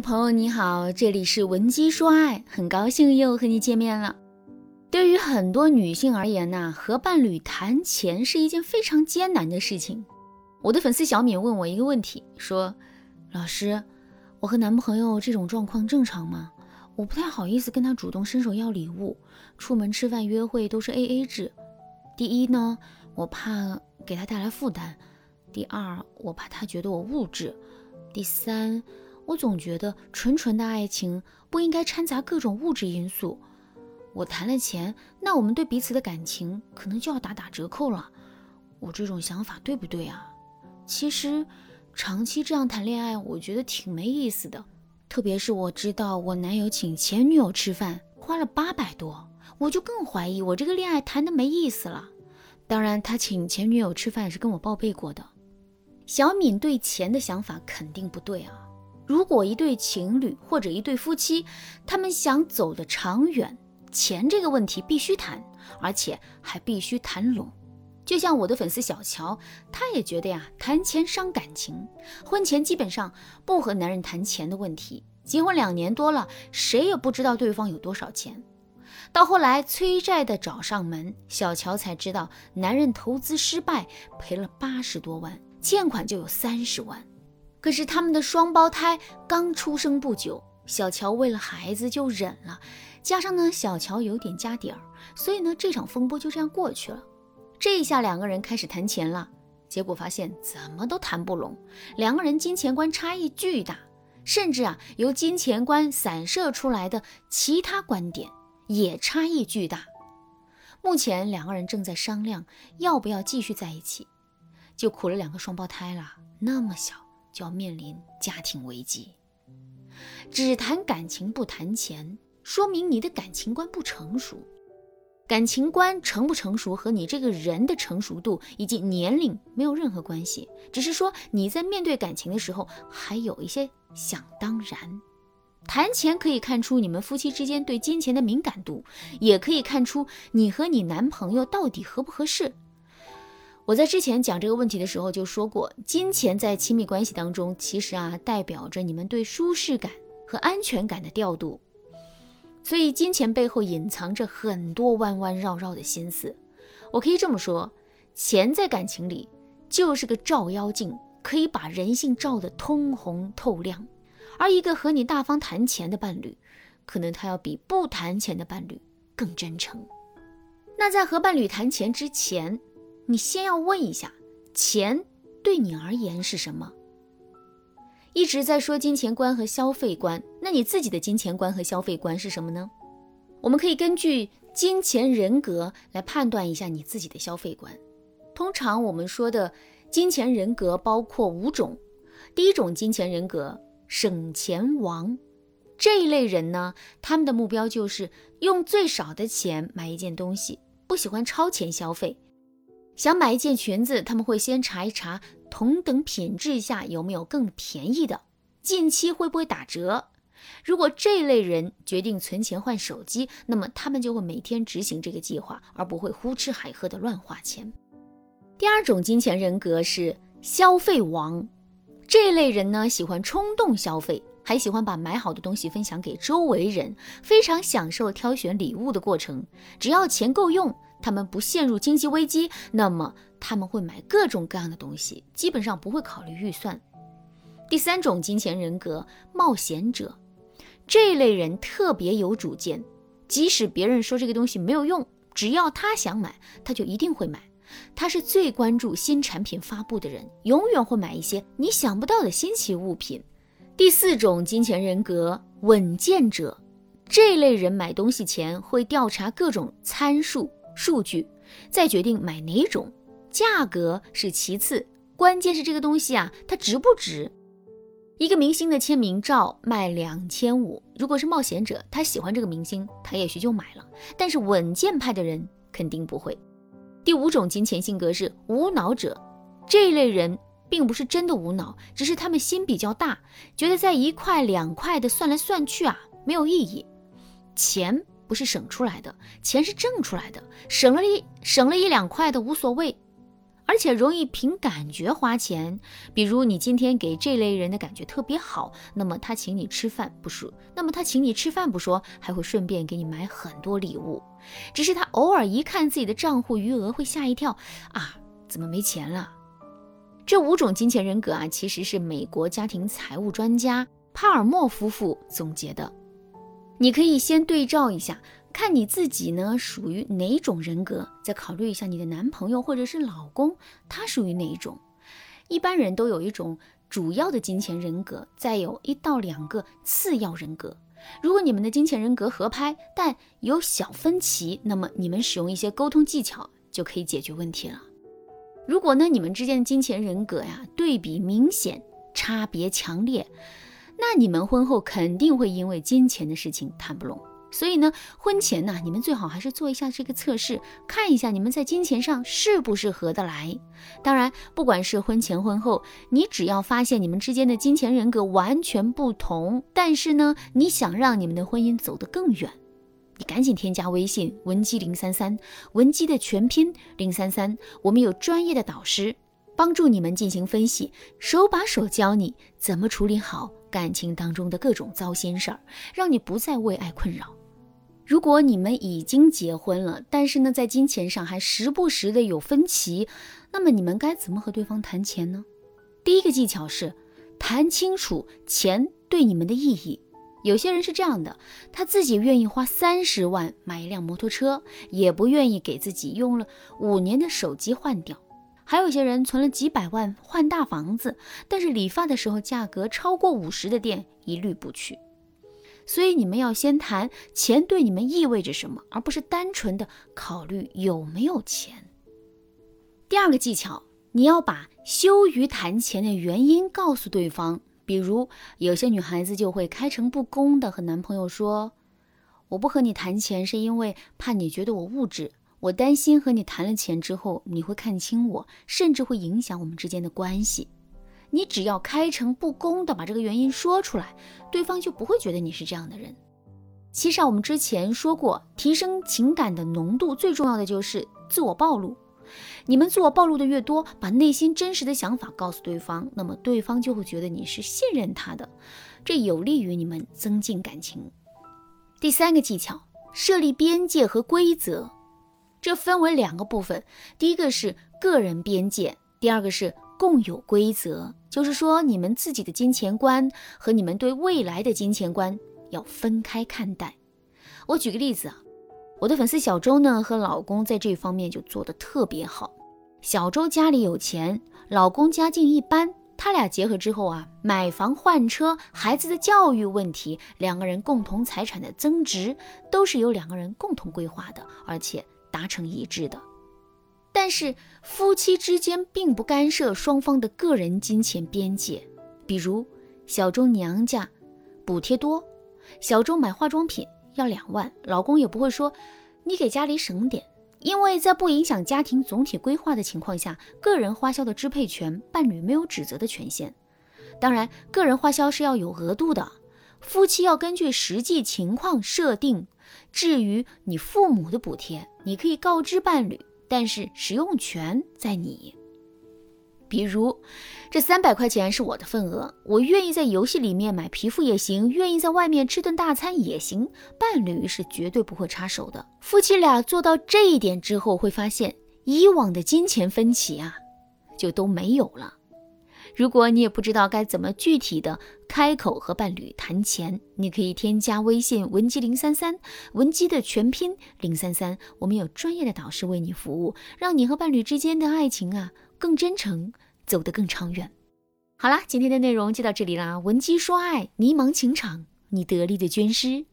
朋友你好，这里是文姬说爱，很高兴又和你见面了。对于很多女性而言呢，和伴侣谈钱是一件非常艰难的事情。我的粉丝小敏问我一个问题，说：“老师，我和男朋友这种状况正常吗？我不太好意思跟他主动伸手要礼物，出门吃饭约会都是 A A 制。第一呢，我怕给他带来负担；第二，我怕他觉得我物质；第三。”我总觉得纯纯的爱情不应该掺杂各种物质因素。我谈了钱，那我们对彼此的感情可能就要打打折扣了。我这种想法对不对啊？其实，长期这样谈恋爱，我觉得挺没意思的。特别是我知道我男友请前女友吃饭花了八百多，我就更怀疑我这个恋爱谈的没意思了。当然，他请前女友吃饭是跟我报备过的。小敏对钱的想法肯定不对啊。如果一对情侣或者一对夫妻，他们想走得长远，钱这个问题必须谈，而且还必须谈拢。就像我的粉丝小乔，她也觉得呀，谈钱伤感情，婚前基本上不和男人谈钱的问题。结婚两年多了，谁也不知道对方有多少钱。到后来催债的找上门，小乔才知道男人投资失败，赔了八十多万，欠款就有三十万。可是他们的双胞胎刚出生不久，小乔为了孩子就忍了，加上呢小乔有点家底儿，所以呢这场风波就这样过去了。这一下两个人开始谈钱了，结果发现怎么都谈不拢，两个人金钱观差异巨大，甚至啊由金钱观散射出来的其他观点也差异巨大。目前两个人正在商量要不要继续在一起，就苦了两个双胞胎了，那么小。就要面临家庭危机。只谈感情不谈钱，说明你的感情观不成熟。感情观成不成熟和你这个人的成熟度以及年龄没有任何关系，只是说你在面对感情的时候还有一些想当然。谈钱可以看出你们夫妻之间对金钱的敏感度，也可以看出你和你男朋友到底合不合适。我在之前讲这个问题的时候就说过，金钱在亲密关系当中，其实啊代表着你们对舒适感和安全感的调度，所以金钱背后隐藏着很多弯弯绕绕的心思。我可以这么说，钱在感情里就是个照妖镜，可以把人性照得通红透亮。而一个和你大方谈钱的伴侣，可能他要比不谈钱的伴侣更真诚。那在和伴侣谈钱之前，你先要问一下，钱对你而言是什么？一直在说金钱观和消费观，那你自己的金钱观和消费观是什么呢？我们可以根据金钱人格来判断一下你自己的消费观。通常我们说的金钱人格包括五种，第一种金钱人格省钱王，这一类人呢，他们的目标就是用最少的钱买一件东西，不喜欢超前消费。想买一件裙子，他们会先查一查同等品质下有没有更便宜的，近期会不会打折。如果这类人决定存钱换手机，那么他们就会每天执行这个计划，而不会胡吃海喝的乱花钱。第二种金钱人格是消费王，这类人呢喜欢冲动消费，还喜欢把买好的东西分享给周围人，非常享受挑选礼物的过程，只要钱够用。他们不陷入经济危机，那么他们会买各种各样的东西，基本上不会考虑预算。第三种金钱人格冒险者，这类人特别有主见，即使别人说这个东西没有用，只要他想买，他就一定会买。他是最关注新产品发布的人，永远会买一些你想不到的新奇物品。第四种金钱人格稳健者，这类人买东西前会调查各种参数。数据，再决定买哪种，价格是其次，关键是这个东西啊，它值不值？一个明星的签名照卖两千五，如果是冒险者，他喜欢这个明星，他也许就买了。但是稳健派的人肯定不会。第五种金钱性格是无脑者，这一类人并不是真的无脑，只是他们心比较大，觉得在一块两块的算来算去啊，没有意义，钱。不是省出来的钱是挣出来的，省了一省了一两块的无所谓，而且容易凭感觉花钱。比如你今天给这类人的感觉特别好，那么他请你吃饭不说，那么他请你吃饭不说，还会顺便给你买很多礼物。只是他偶尔一看自己的账户余额，会吓一跳啊，怎么没钱了？这五种金钱人格啊，其实是美国家庭财务专家帕尔默夫妇总结的。你可以先对照一下。看你自己呢属于哪种人格，再考虑一下你的男朋友或者是老公，他属于哪一种。一般人都有一种主要的金钱人格，再有一到两个次要人格。如果你们的金钱人格合拍，但有小分歧，那么你们使用一些沟通技巧就可以解决问题了。如果呢你们之间的金钱人格呀对比明显，差别强烈，那你们婚后肯定会因为金钱的事情谈不拢。所以呢，婚前呢，你们最好还是做一下这个测试，看一下你们在金钱上是不是合得来。当然，不管是婚前婚后，你只要发现你们之间的金钱人格完全不同，但是呢，你想让你们的婚姻走得更远，你赶紧添加微信文姬零三三，文姬的全拼零三三，我们有专业的导师帮助你们进行分析，手把手教你怎么处理好感情当中的各种糟心事儿，让你不再为爱困扰。如果你们已经结婚了，但是呢，在金钱上还时不时的有分歧，那么你们该怎么和对方谈钱呢？第一个技巧是谈清楚钱对你们的意义。有些人是这样的，他自己愿意花三十万买一辆摩托车，也不愿意给自己用了五年的手机换掉；还有些人存了几百万换大房子，但是理发的时候价格超过五十的店一律不去。所以你们要先谈钱对你们意味着什么，而不是单纯的考虑有没有钱。第二个技巧，你要把羞于谈钱的原因告诉对方。比如，有些女孩子就会开诚布公的和男朋友说：“我不和你谈钱，是因为怕你觉得我物质，我担心和你谈了钱之后，你会看清我，甚至会影响我们之间的关系。”你只要开诚布公的把这个原因说出来，对方就不会觉得你是这样的人。其实啊，我们之前说过，提升情感的浓度最重要的就是自我暴露。你们自我暴露的越多，把内心真实的想法告诉对方，那么对方就会觉得你是信任他的，这有利于你们增进感情。第三个技巧，设立边界和规则，这分为两个部分，第一个是个人边界，第二个是。共有规则，就是说你们自己的金钱观和你们对未来的金钱观要分开看待。我举个例子啊，我的粉丝小周呢和老公在这方面就做得特别好。小周家里有钱，老公家境一般，他俩结合之后啊，买房换车、孩子的教育问题，两个人共同财产的增值都是由两个人共同规划的，而且达成一致的。但是夫妻之间并不干涉双方的个人金钱边界，比如小周娘家补贴多，小周买化妆品要两万，老公也不会说你给家里省点，因为在不影响家庭总体规划的情况下，个人花销的支配权伴侣没有指责的权限。当然，个人花销是要有额度的，夫妻要根据实际情况设定。至于你父母的补贴，你可以告知伴侣。但是使用权在你。比如，这三百块钱是我的份额，我愿意在游戏里面买皮肤也行，愿意在外面吃顿大餐也行，伴侣是绝对不会插手的。夫妻俩做到这一点之后，会发现以往的金钱分歧啊，就都没有了。如果你也不知道该怎么具体的开口和伴侣谈钱，你可以添加微信文姬零三三，文姬的全拼零三三，我们有专业的导师为你服务，让你和伴侣之间的爱情啊更真诚，走得更长远。好啦，今天的内容就到这里啦，文姬说爱，迷茫情场，你得力的军师。